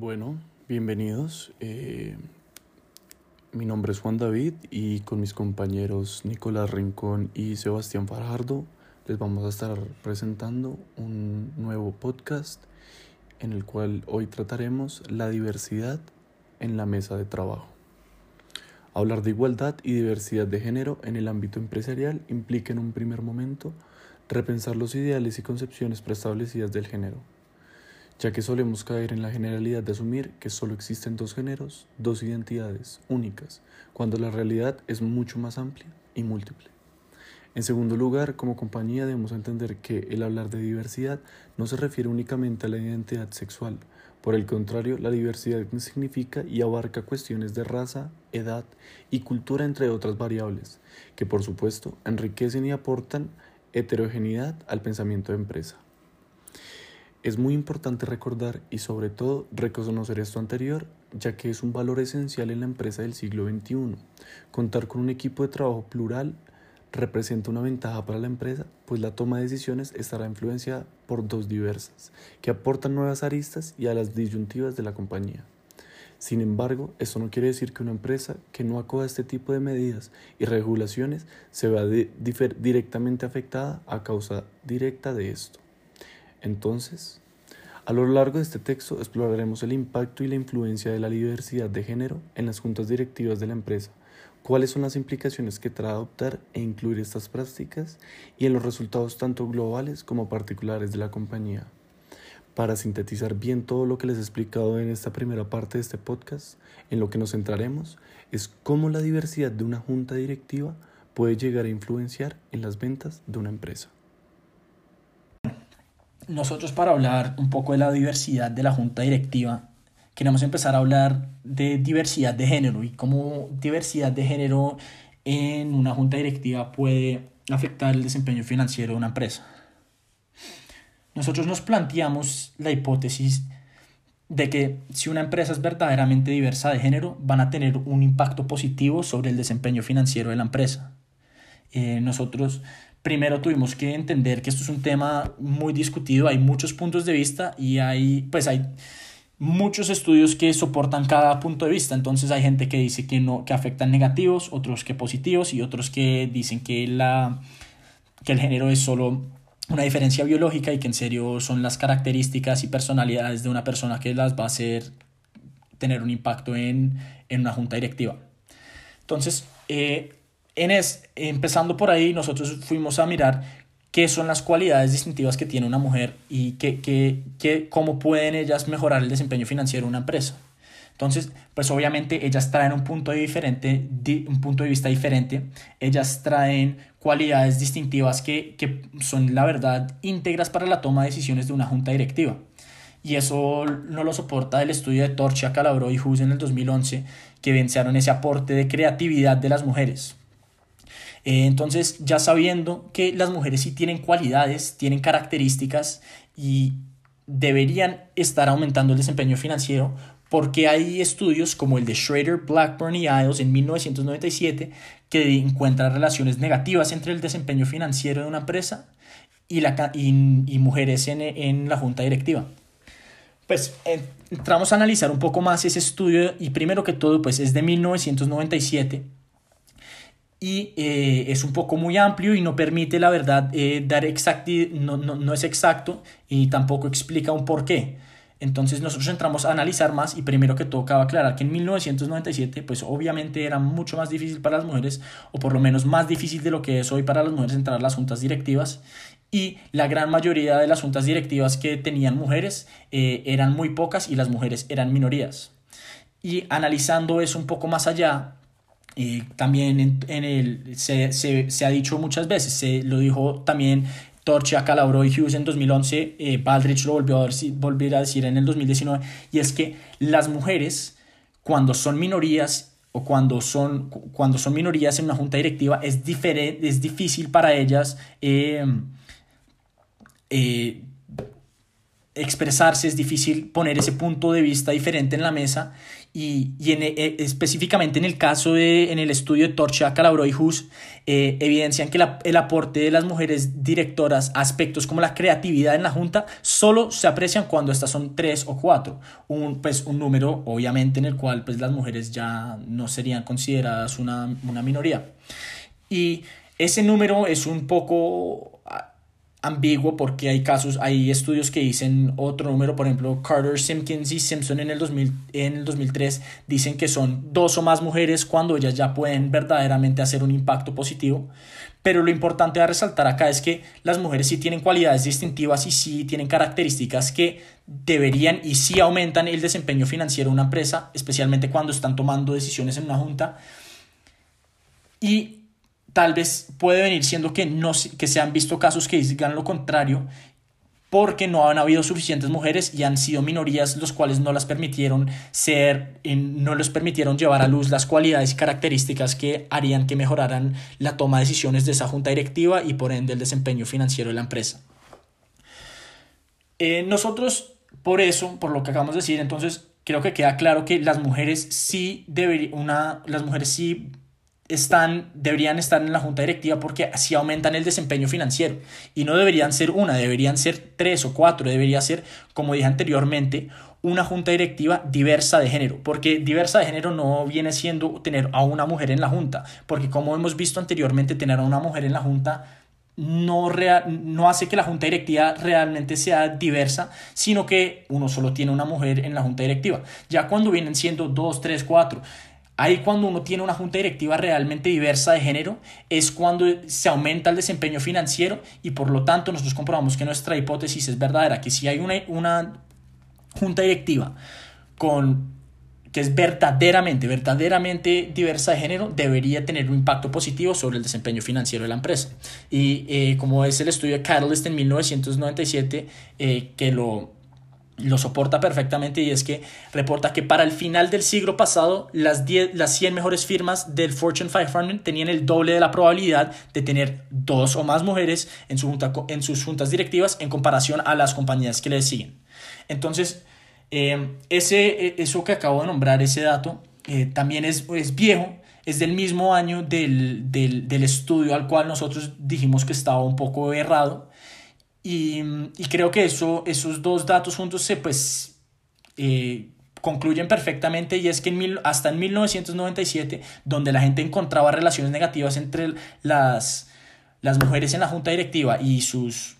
Bueno, bienvenidos. Eh, mi nombre es Juan David y con mis compañeros Nicolás Rincón y Sebastián Fajardo les vamos a estar presentando un nuevo podcast en el cual hoy trataremos la diversidad en la mesa de trabajo. Hablar de igualdad y diversidad de género en el ámbito empresarial implica en un primer momento repensar los ideales y concepciones preestablecidas del género ya que solemos caer en la generalidad de asumir que solo existen dos géneros, dos identidades únicas, cuando la realidad es mucho más amplia y múltiple. En segundo lugar, como compañía debemos entender que el hablar de diversidad no se refiere únicamente a la identidad sexual, por el contrario, la diversidad significa y abarca cuestiones de raza, edad y cultura, entre otras variables, que por supuesto enriquecen y aportan heterogeneidad al pensamiento de empresa. Es muy importante recordar y sobre todo reconocer esto anterior, ya que es un valor esencial en la empresa del siglo XXI. Contar con un equipo de trabajo plural representa una ventaja para la empresa, pues la toma de decisiones estará influenciada por dos diversas, que aportan nuevas aristas y a las disyuntivas de la compañía. Sin embargo, esto no quiere decir que una empresa que no acoja este tipo de medidas y regulaciones se vea directamente afectada a causa directa de esto. Entonces, a lo largo de este texto exploraremos el impacto y la influencia de la diversidad de género en las juntas directivas de la empresa, cuáles son las implicaciones que trae adoptar e incluir estas prácticas y en los resultados tanto globales como particulares de la compañía. Para sintetizar bien todo lo que les he explicado en esta primera parte de este podcast, en lo que nos centraremos es cómo la diversidad de una junta directiva puede llegar a influenciar en las ventas de una empresa nosotros para hablar un poco de la diversidad de la junta directiva, queremos empezar a hablar de diversidad de género y cómo diversidad de género en una junta directiva puede afectar el desempeño financiero de una empresa. Nosotros nos planteamos la hipótesis de que si una empresa es verdaderamente diversa de género, van a tener un impacto positivo sobre el desempeño financiero de la empresa. Eh, nosotros primero tuvimos que entender que esto es un tema muy discutido, hay muchos puntos de vista y hay, pues hay muchos estudios que soportan cada punto de vista. Entonces hay gente que dice que no, que afectan negativos, otros que positivos y otros que dicen que la que el género es solo una diferencia biológica y que en serio son las características y personalidades de una persona que las va a hacer tener un impacto en, en una junta directiva. Entonces, eh, en es, empezando por ahí, nosotros fuimos a mirar qué son las cualidades distintivas que tiene una mujer y qué, qué, qué, cómo pueden ellas mejorar el desempeño financiero de una empresa. Entonces, pues obviamente ellas traen un punto de, diferente, un punto de vista diferente, ellas traen cualidades distintivas que, que son, la verdad, íntegras para la toma de decisiones de una junta directiva. Y eso no lo soporta el estudio de Torcha, Calabro y Hughes en el 2011, que vencieron ese aporte de creatividad de las mujeres. Eh, entonces, ya sabiendo que las mujeres sí tienen cualidades, tienen características y deberían estar aumentando el desempeño financiero, porque hay estudios como el de Schrader, Blackburn y Isles en 1997 que encuentran relaciones negativas entre el desempeño financiero de una empresa y, la, y, mujeres en, en la junta directiva. Pues entramos a analizar un poco más ese estudio y primero que todo pues es de 1997 y eh, es un poco muy amplio y no permite, la verdad, eh, dar exacti no, no, no, es exacto y tampoco explica un por qué. Entonces nosotros entramos a analizar más y primero que todo cabe aclarar que en 1997 pues obviamente era mucho más difícil para las mujeres o por lo menos más difícil de lo que es hoy para las mujeres entrar a las juntas directivas y la gran mayoría de las juntas directivas que tenían mujeres eh, eran muy pocas y las mujeres eran minorías. Y analizando eso un poco más allá, y también en, el, se, se, se, ha dicho muchas veces, se lo dijo también Torcha, Calabro y Hughes en 2011, eh, Baldrich lo volvió a, decir, volver a decir en el 2019, y es que las mujeres, cuando son minorías o cuando son, cuando son minorías en una junta directiva, es, diferente, es difícil para ellas eh, eh, expresarse, es difícil poner ese punto de vista diferente en la mesa y, y en, eh, específicamente en el caso de, en el estudio de Torcha, Calabro y Hus, eh, evidencian que el aporte de las mujeres directoras a aspectos como la creatividad en la Junta solo se aprecian cuando estas son tres o cuatro, un, pues, un número obviamente en el cual pues, las mujeres ya no serían consideradas una, una minoría. Y ese número es un poco ambiguo porque hay casos, hay estudios que dicen otro número, por ejemplo, Carter, Simpkins y Simpson en el, 2000, en el 2003 dicen que son dos o más mujeres cuando ellas ya pueden verdaderamente hacer un impacto positivo. Pero lo importante a resaltar acá es que las mujeres sí tienen cualidades distintivas y sí tienen características que deberían y sí aumentan el desempeño financiero de una empresa, especialmente cuando están tomando decisiones en una junta. Y tal vez puede venir siendo que, no, que se han visto casos que digan lo contrario porque no han habido suficientes mujeres y han sido minorías los cuales no las permitieron ser, no les permitieron llevar a luz las cualidades y características que harían que mejoraran la toma de decisiones de esa junta directiva y por ende el desempeño financiero de la empresa. Eh, nosotros, por eso, por lo que acabamos de decir, entonces creo que queda claro que las mujeres sí deberían, una, las mujeres sí están, deberían estar en la junta directiva porque así aumentan el desempeño financiero. Y no deberían ser una, deberían ser tres o cuatro, debería ser, como dije anteriormente, una junta directiva diversa de género, porque diversa de género no viene siendo tener a una mujer en la junta, porque como hemos visto anteriormente, tener a una mujer en la junta no, no hace que la junta directiva realmente sea diversa, sino que uno solo tiene una mujer en la junta directiva. Ya cuando vienen siendo dos, tres, cuatro, Ahí cuando uno tiene una junta directiva realmente diversa de género es cuando se aumenta el desempeño financiero y por lo tanto nosotros comprobamos que nuestra hipótesis es verdadera, que si hay una, una junta directiva con que es verdaderamente, verdaderamente diversa de género, debería tener un impacto positivo sobre el desempeño financiero de la empresa. Y eh, como es el estudio de Catalyst en 1997, eh, que lo lo soporta perfectamente y es que reporta que para el final del siglo pasado las, 10, las 100 mejores firmas del Fortune 500 tenían el doble de la probabilidad de tener dos o más mujeres en, su junta, en sus juntas directivas en comparación a las compañías que le siguen. Entonces, eh, ese, e, eso que acabo de nombrar, ese dato, eh, también es, es viejo, es del mismo año del, del, del estudio al cual nosotros dijimos que estaba un poco errado y, y creo que eso, esos dos datos juntos se pues eh, concluyen perfectamente y es que en mil, hasta en 1997, donde la gente encontraba relaciones negativas entre las, las mujeres en la junta directiva y sus,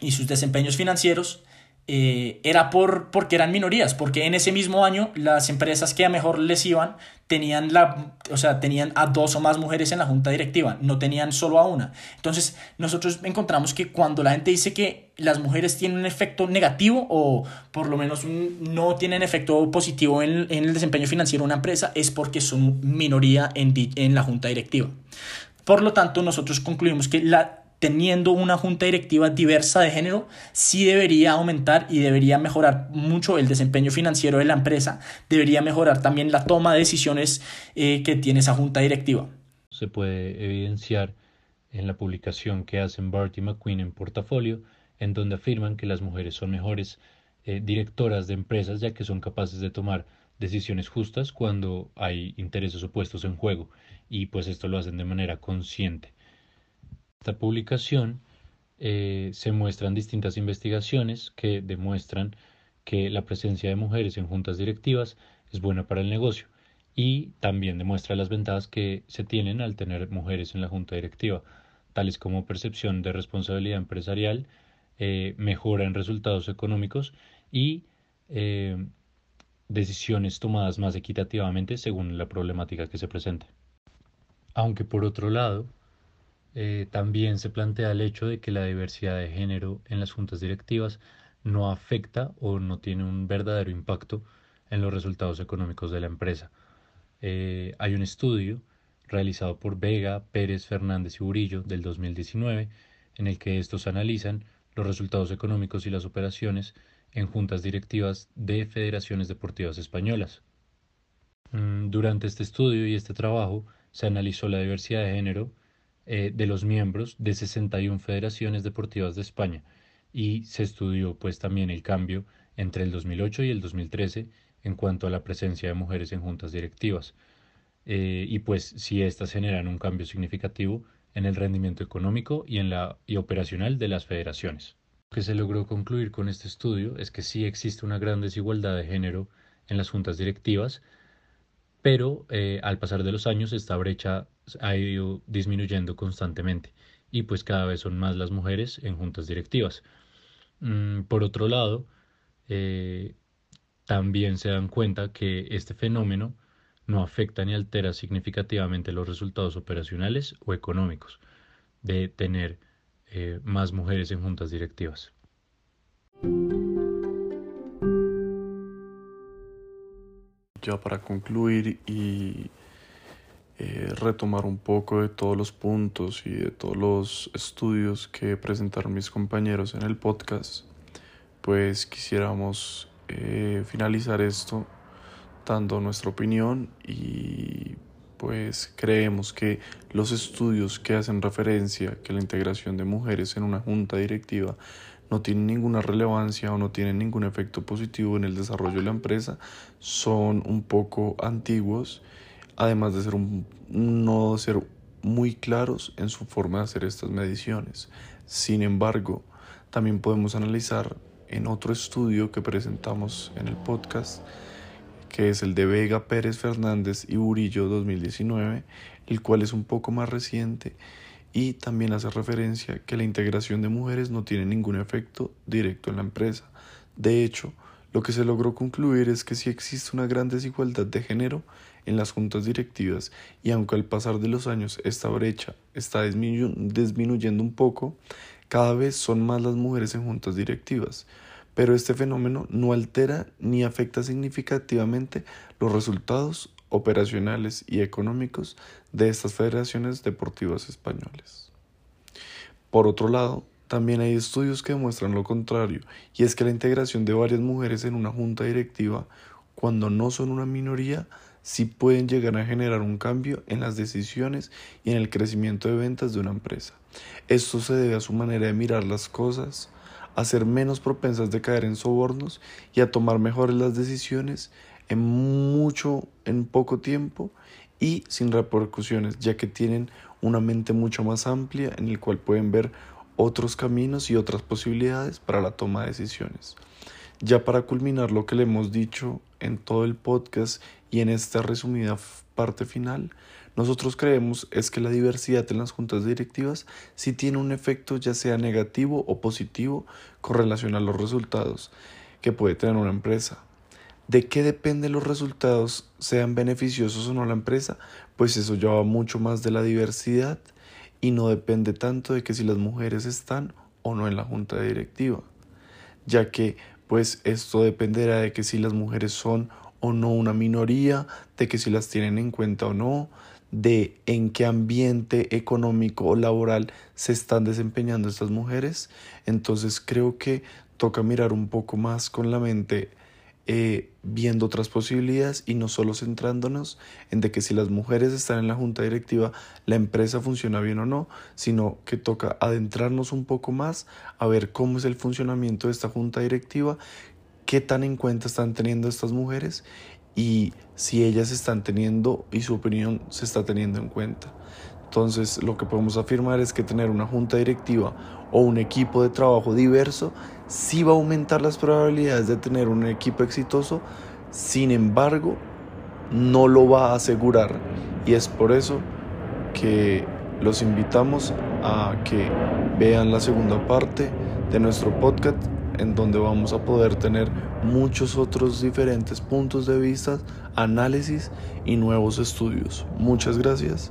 y sus desempeños financieros, eh, era por, porque eran minorías, porque en ese mismo año las empresas que a mejor les iban tenían, la, o sea, tenían a dos o más mujeres en la junta directiva, no tenían solo a una. Entonces nosotros encontramos que cuando la gente dice que las mujeres tienen un efecto negativo o por lo menos no tienen efecto positivo en, el desempeño financiero de una empresa, es porque son minoría en, en la junta directiva. Por lo tanto, nosotros concluimos que la teniendo una junta directiva diversa de género, sí debería aumentar y debería mejorar mucho el desempeño financiero de la empresa, debería mejorar también la toma de decisiones eh, que tiene esa junta directiva. Se puede evidenciar en la publicación que hacen Bart y McQueen en portafolio, en donde afirman que las mujeres son mejores eh, directoras de empresas ya que son capaces de tomar decisiones justas cuando hay intereses opuestos en juego. Y pues esto lo hacen de manera consciente esta publicación eh, se muestran distintas investigaciones que demuestran que la presencia de mujeres en juntas directivas es buena para el negocio y también demuestra las ventajas que se tienen al tener mujeres en la junta directiva, tales como percepción de responsabilidad empresarial, eh, mejora en resultados económicos y eh, decisiones tomadas más equitativamente según la problemática que se presente. Aunque por otro lado, eh, también se plantea el hecho de que la diversidad de género en las juntas directivas no afecta o no tiene un verdadero impacto en los resultados económicos de la empresa. Eh, hay un estudio realizado por Vega, Pérez, Fernández y Burillo del 2019 en el que estos analizan los resultados económicos y las operaciones en juntas directivas de federaciones deportivas españolas. Mm, durante este estudio y este trabajo se analizó la diversidad de género eh, de los miembros de 61 federaciones deportivas de España y se estudió pues también el cambio entre el 2008 y el 2013 en cuanto a la presencia de mujeres en juntas directivas. Eh, y pues si éstas generan un cambio significativo en el rendimiento económico y en la y operacional de las federaciones. Lo que se logró concluir con este estudio es que sí existe una gran desigualdad de género en las juntas directivas, pero eh, al pasar de los años esta brecha ha ido disminuyendo constantemente y pues cada vez son más las mujeres en juntas directivas. Mm, por otro lado, eh, también se dan cuenta que este fenómeno no afecta ni altera significativamente los resultados operacionales o económicos de tener eh, más mujeres en juntas directivas. Ya para concluir y eh, retomar un poco de todos los puntos y de todos los estudios que presentaron mis compañeros en el podcast, pues quisiéramos eh, finalizar esto dando nuestra opinión y pues creemos que los estudios que hacen referencia que la integración de mujeres en una junta directiva no tienen ninguna relevancia o no tienen ningún efecto positivo en el desarrollo de la empresa son un poco antiguos además de ser no ser muy claros en su forma de hacer estas mediciones. Sin embargo, también podemos analizar en otro estudio que presentamos en el podcast, que es el de Vega Pérez Fernández y Burillo 2019, el cual es un poco más reciente y también hace referencia que la integración de mujeres no tiene ningún efecto directo en la empresa. De hecho, lo que se logró concluir es que si existe una gran desigualdad de género en las juntas directivas y aunque al pasar de los años esta brecha está disminuyendo un poco, cada vez son más las mujeres en juntas directivas. Pero este fenómeno no altera ni afecta significativamente los resultados operacionales y económicos de estas federaciones deportivas españolas. Por otro lado, también hay estudios que demuestran lo contrario, y es que la integración de varias mujeres en una junta directiva, cuando no son una minoría, sí pueden llegar a generar un cambio en las decisiones y en el crecimiento de ventas de una empresa. Esto se debe a su manera de mirar las cosas, a ser menos propensas de caer en sobornos y a tomar mejores las decisiones en mucho, en poco tiempo y sin repercusiones, ya que tienen una mente mucho más amplia en el cual pueden ver otros caminos y otras posibilidades para la toma de decisiones. Ya para culminar lo que le hemos dicho en todo el podcast y en esta resumida parte final, nosotros creemos es que la diversidad en las juntas directivas sí tiene un efecto ya sea negativo o positivo con relación a los resultados que puede tener una empresa. ¿De qué dependen los resultados, sean beneficiosos o no la empresa? Pues eso ya va mucho más de la diversidad y no depende tanto de que si las mujeres están o no en la junta directiva, ya que pues esto dependerá de que si las mujeres son o no una minoría, de que si las tienen en cuenta o no, de en qué ambiente económico o laboral se están desempeñando estas mujeres. Entonces creo que toca mirar un poco más con la mente eh, viendo otras posibilidades y no solo centrándonos en de que si las mujeres están en la junta directiva la empresa funciona bien o no, sino que toca adentrarnos un poco más a ver cómo es el funcionamiento de esta junta directiva, qué tan en cuenta están teniendo estas mujeres y si ellas están teniendo y su opinión se está teniendo en cuenta. Entonces lo que podemos afirmar es que tener una junta directiva o un equipo de trabajo diverso sí va a aumentar las probabilidades de tener un equipo exitoso, sin embargo, no lo va a asegurar. Y es por eso que los invitamos a que vean la segunda parte de nuestro podcast en donde vamos a poder tener muchos otros diferentes puntos de vista, análisis y nuevos estudios. Muchas gracias